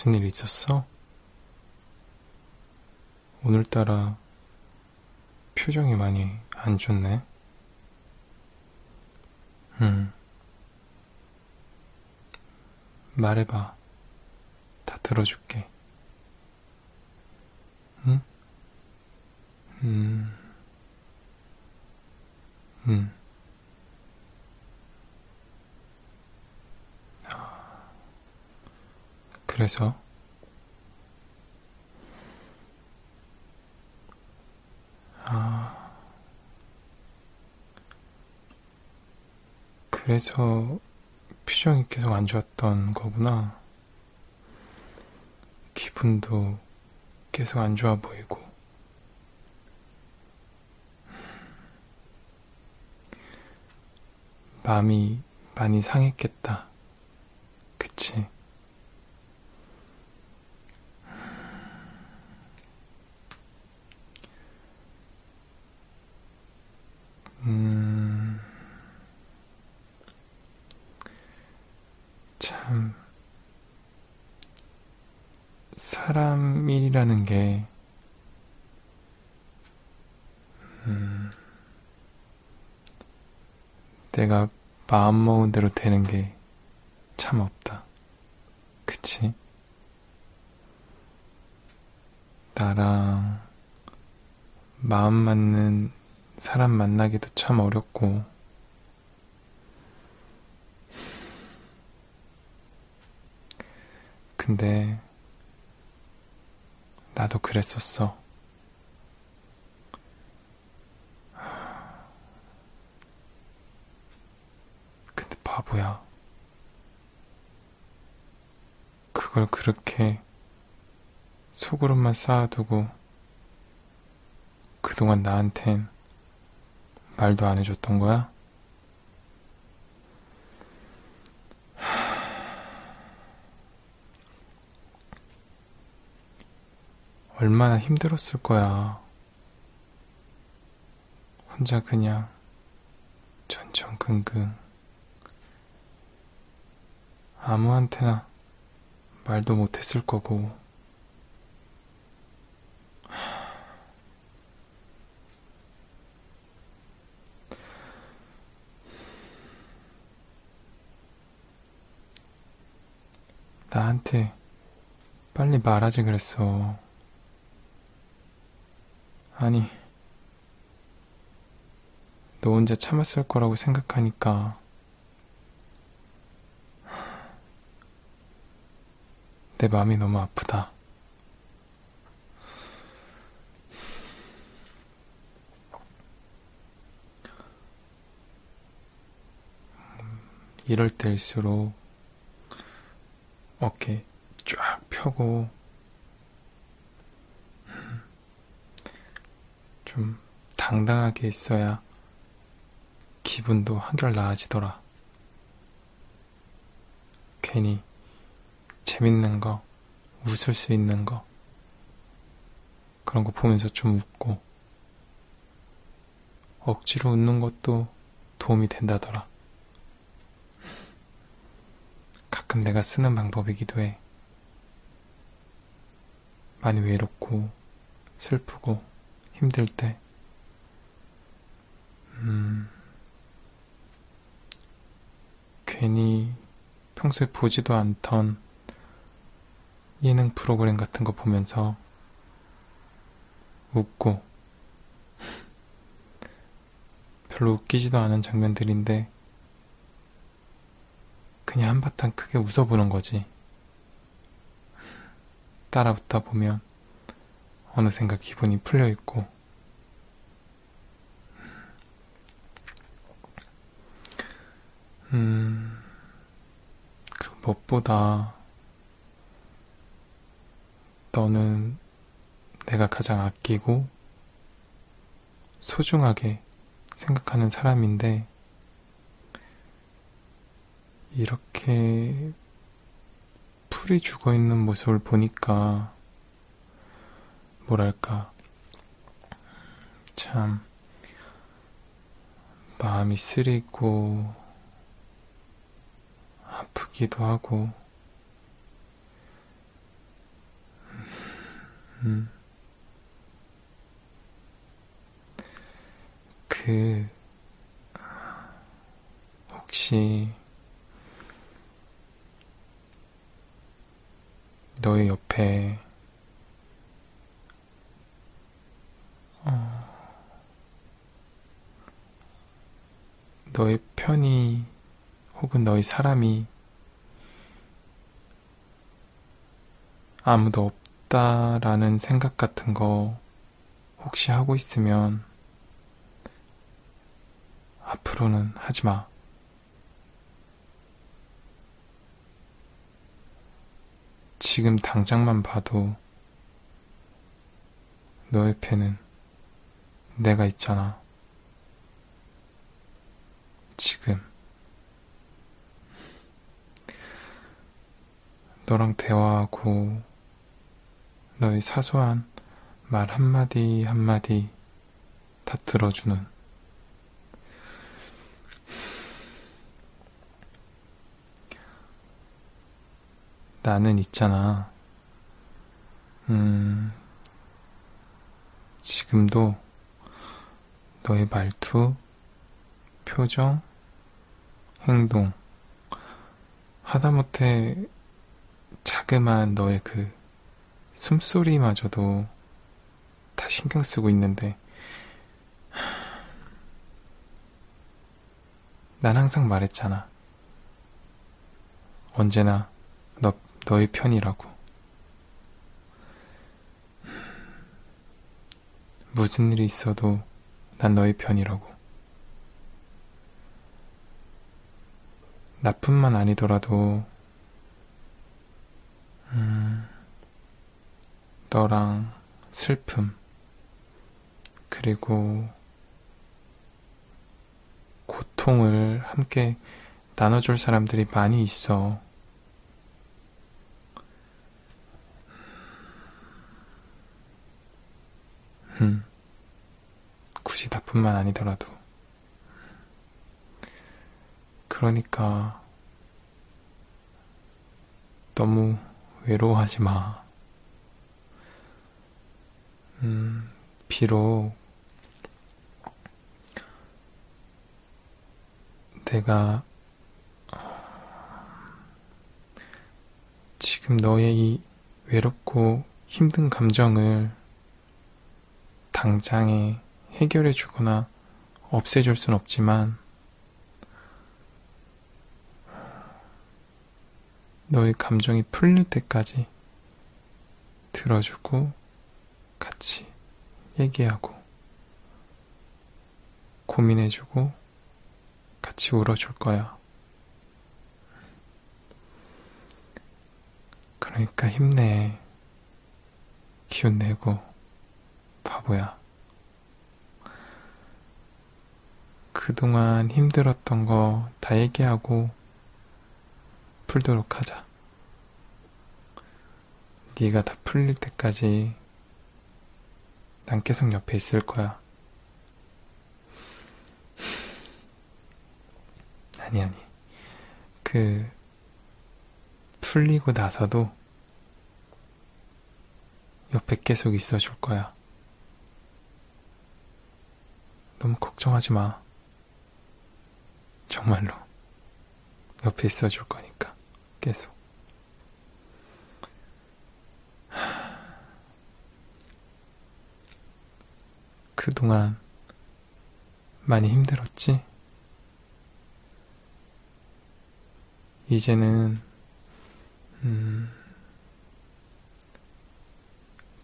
무슨 일 있었어? 오늘따라 표정이 많이 안 좋네. 음. 말해봐. 다 들어줄게. 응? 음. 음. 그래서? 아. 그래서 표정이 계속 안 좋았던 거구나. 기분도 계속 안 좋아 보이고. 마음이 많이 상했겠다. 그치? 음, 참, 사람이라는 게, 음, 내가 마음먹은 대로 되는 게 참 없다. 그치? 나랑 마음 맞는 사람 만나기도 참 어렵고, 근데, 나도 그랬었어. 근데 바보야. 그걸 그렇게 속으로만 쌓아두고 그동안 나한텐 말도 안 해줬던 거야? 얼마나 힘들었을 거야. 혼자 그냥 전전긍긍 아무한테나 말도 못했을 거고. 나한테 빨리 말하지 그랬어. 아니, 너 혼자 참았을 거라고 생각하니까 내 마음이 너무 아프다. 이럴 때일수록 어깨 쫙 펴고 좀 당당하게 있어야 기분도 한결 나아지더라. 괜히 재밌는 거, 웃을 수 있는 거, 그런 거 보면서 좀 웃고, 억지로 웃는 것도 도움이 된다더라. 가끔 내가 쓰는 방법이기도 해. 많이 외롭고, 슬프고, 힘들 때, 음, 괜히 평소에 보지도 않던 예능 프로그램 같은 거 보면서 웃고 별로 웃기지도 않은 장면들인데 그냥 한바탕 크게 웃어보는 거지. 따라 웃다 보면 어느샌가 기분이 풀려 있고. 음 그리고 무엇보다 너는 내가 가장 아끼고 소중하게 생각하는 사람인데 이렇게 풀이 죽어 있는 모습을 보니까 뭐랄까 참 마음이 쓰리고 아프기도 하고 음. 그, 혹시, 너의 옆에, 너의 편이, 혹은 너의 사람이 아무도 없다라는 생각 같은 거 혹시 하고 있으면 앞으로는 하지 마. 지금 당장만 봐도 너 옆에는 내가 있잖아. 지금. 너랑 대화하고 너의 사소한 말 한마디 한마디 다 들어주는 나는 있잖아. 음, 지금도 너의 말투, 표정, 행동, 하다못해 자그마한 너의 그 숨소리마저도 다 신경 쓰고 있는데, 난 항상 말했잖아. 언제나 너, 너의 편이라고. 무슨 일이 있어도 난 너의 편이라고. 나뿐만 아니더라도, 음, 너랑 슬픔, 그리고 고통을 함께 나눠줄 사람들이 많이 있어. 음, 굳이 나뿐만 아니더라도. 그러니까, 너무 외로워하지 마. 음, 비록 내가 지금 너의 이 외롭고 힘든 감정을 당장에 해결해 주거나 없애줄 순 없지만 너의 감정이 풀릴 때까지 들어주고 같이 얘기하고 고민해주고 같이 울어줄 거야. 그러니까 힘내. 기운 내고, 바보야. 그동안 힘들었던 거 다 얘기하고 풀도록 하자. 네가 다 풀릴 때까지 난 계속 옆에 있을 거야. 아니, 아니. 그, 풀리고 나서도 옆에 계속 있어 줄 거야. 너무 걱정하지 마. 정말로. 옆에 있어 줄 거니까. 계속. 그동안 많이 힘들었지? 이제는, 음,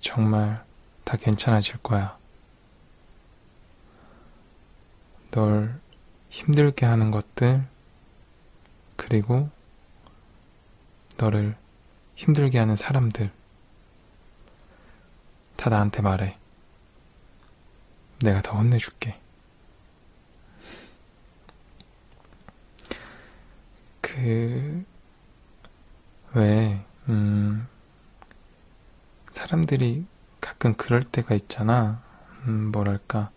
정말 다 괜찮아질 거야. 널 힘들게 하는 것들, 그리고 너를 힘들게 하는 사람들, 다 나한테 말해. 내가 다 혼내줄게. 그, 왜, 음, 사람들이 가끔 그럴 때가 있잖아. 음, 뭐랄까.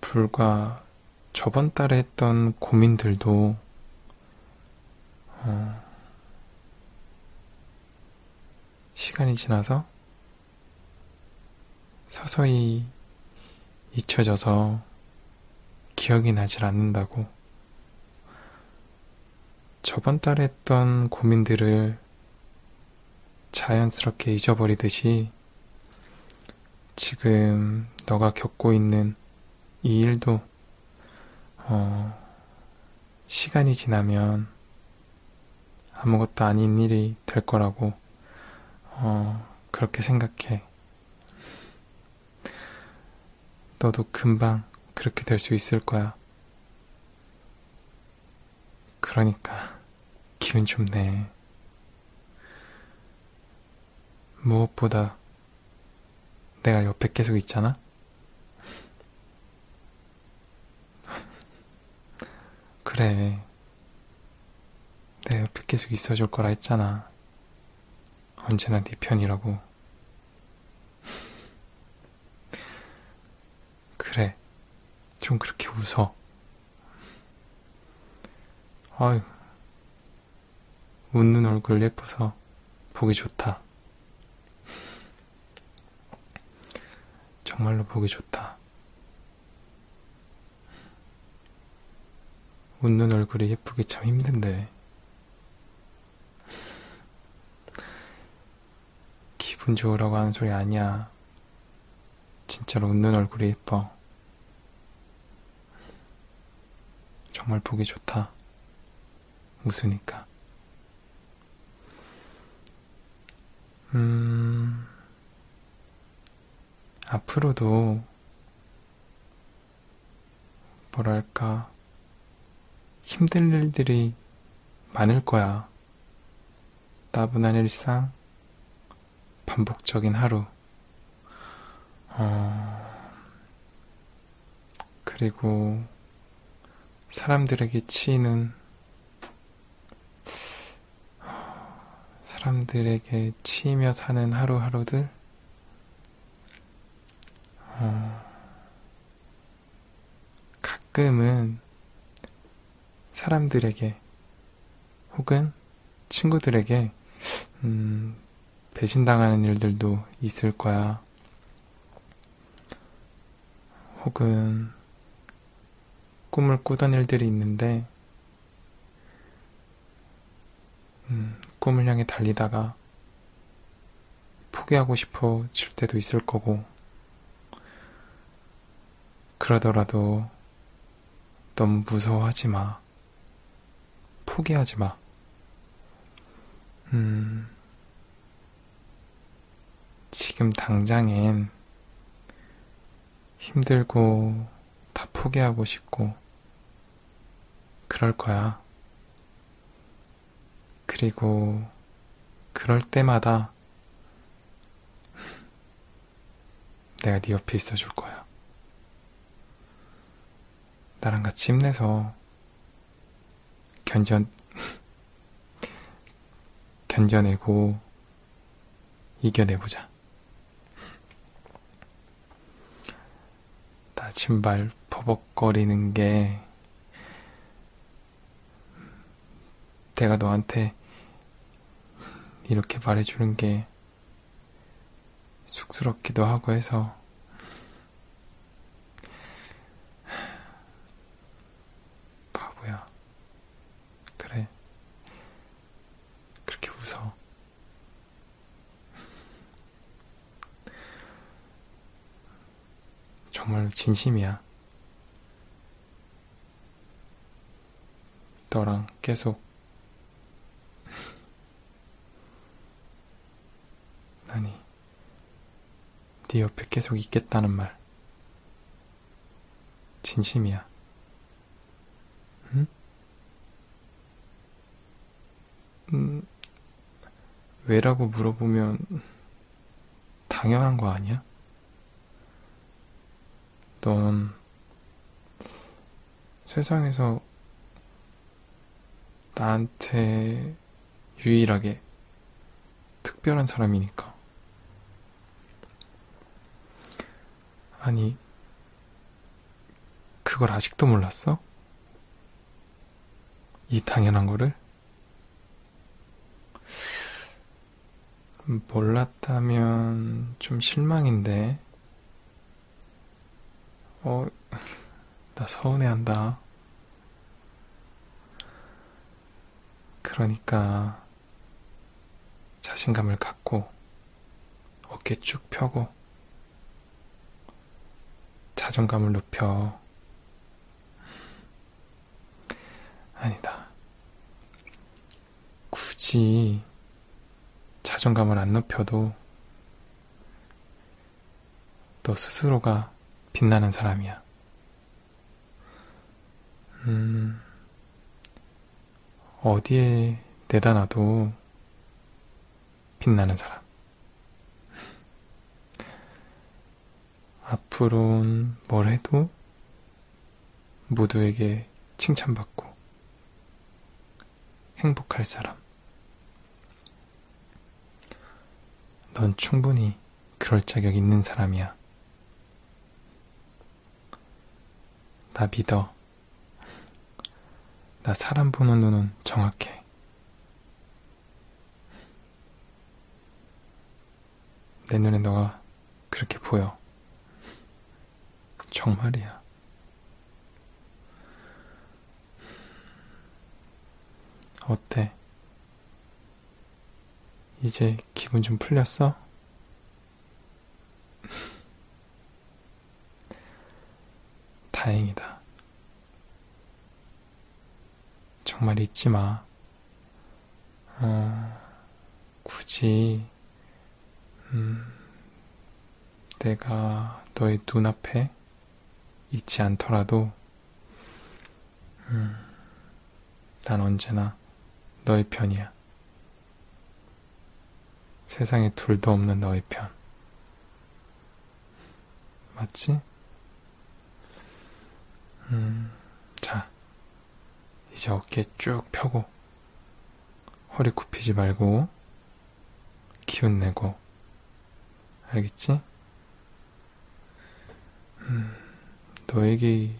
불과 저번 달에 했던 고민들도, 어, 시간이 지나서 서서히 잊혀져서 기억이 나질 않는다고. 저번 달에 했던 고민들을 자연스럽게 잊어버리듯이 지금 너가 겪고 있는 이 일도 어, 시간이 지나면 아무것도 아닌 일이 될 거라고 어, 그렇게 생각해. 너도 금방 그렇게 될 수 있을 거야. 그러니까 기분 좋네. 무엇보다 내가 옆에 계속 있잖아? 그래. 내 옆에 계속 있어줄 거라 했잖아. 언제나 네 편이라고. 그래. 좀 그렇게 웃어. 아유. 웃는 얼굴 예뻐서 보기 좋다. 정말로 보기 좋다. 웃는 얼굴이 예쁘기 참 힘든데. 기분 좋으라고 하는 소리 아니야. 진짜로 웃는 얼굴이 예뻐. 정말 보기 좋다. 웃으니까. 음, 앞으로도, 뭐랄까, 힘들 일들이 많을 거야. 따분한 일상, 반복적인 하루. 어, 그리고 사람들에게 치이는 사람들에게 치이며 사는 하루하루들 어, 가끔은 사람들에게 혹은 친구들에게 음, 배신당하는 일들도 있을 거야. 혹은 꿈을 꾸던 일들이 있는데 음, 꿈을 향해 달리다가 포기하고 싶어질 때도 있을 거고 그러더라도 너무 무서워하지 마. 포기하지 마. 음, 지금 당장엔 힘들고 다 포기하고 싶고 그럴 거야. 그리고 그럴 때마다 내가 네 옆에 있어 줄 거야. 나랑 같이 힘내서 견뎌, 견뎌내고 이겨내보자. 나침발 버벅거리는 게 내가 너한테 이렇게 말해주는 게 쑥스럽기도 하고 해서 바보야. 그래. 그렇게 웃어. 정말 진심이야. 너랑 계속 아니, 네 옆에 계속 있겠다는 말. 진심이야. 응? 음, 왜라고 물어보면 당연한 거 아니야? 넌 세상에서 나한테 유일하게 특별한 사람이니까. 아니, 그걸 아직도 몰랐어? 이 당연한 거를? 몰랐다면 좀 실망인데. 어, 나 서운해한다. 그러니까 자신감을 갖고 어깨 쭉 펴고 자존감을 높여. 아니다. 굳이 자존감을 안 높여도 너 스스로가 빛나는 사람이야. 음, 어디에 내다 놔도 빛나는 사람. 앞으로는 뭘 해도 모두에게 칭찬받고 행복할 사람. 넌 충분히 그럴 자격 있는 사람이야. 나 믿어. 나 사람 보는 눈은 정확해. 내 눈에 너가 그렇게 보여. 정말이야. 어때? 이제 기분 좀 풀렸어? 다행이다. 잊지 마. 어, 굳이, 음, 내가 너의 눈앞에 있지 않더라도, 음, 난 언제나 너의 편이야. 세상에 둘도 없는 너의 편. 맞지? 음, 자, 이제 어깨 쭉 펴고, 허리 굽히지 말고, 기운 내고, 알겠지? 음, 너에게,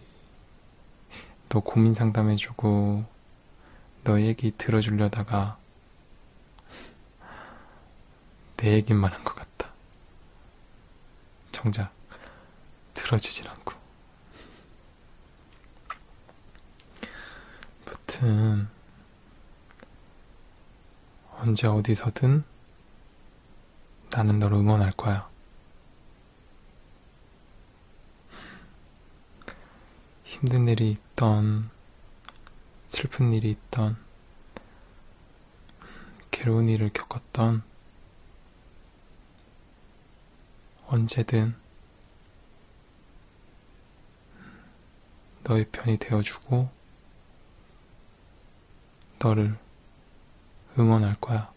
너 고민 상담해주고, 너 얘기 들어주려다가, 내 얘기만 한 것 같다. 정작, 들어주질 않고. 무튼, 언제 어디서든 나는 너를 응원할 거야. 힘든 일이 있던, 슬픈 일이 있던, 괴로운 일을 겪었던, 언제든 너의 편이 되어주고, 너를 응원할 거야.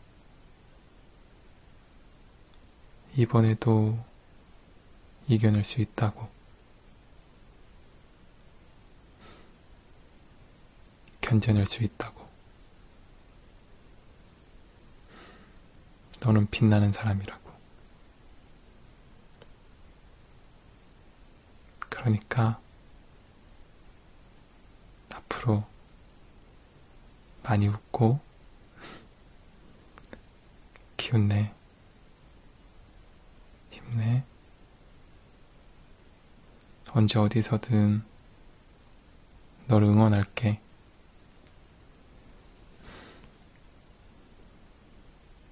이번에도 이겨낼 수 있다고. 견뎌낼 수 있다고. 너는 빛나는 사람이라고. 그러니까 앞으로 많이 웃고 기운내 힘내. 언제 어디서든 너를 응원할게.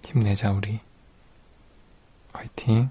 힘내자 우리. 화이팅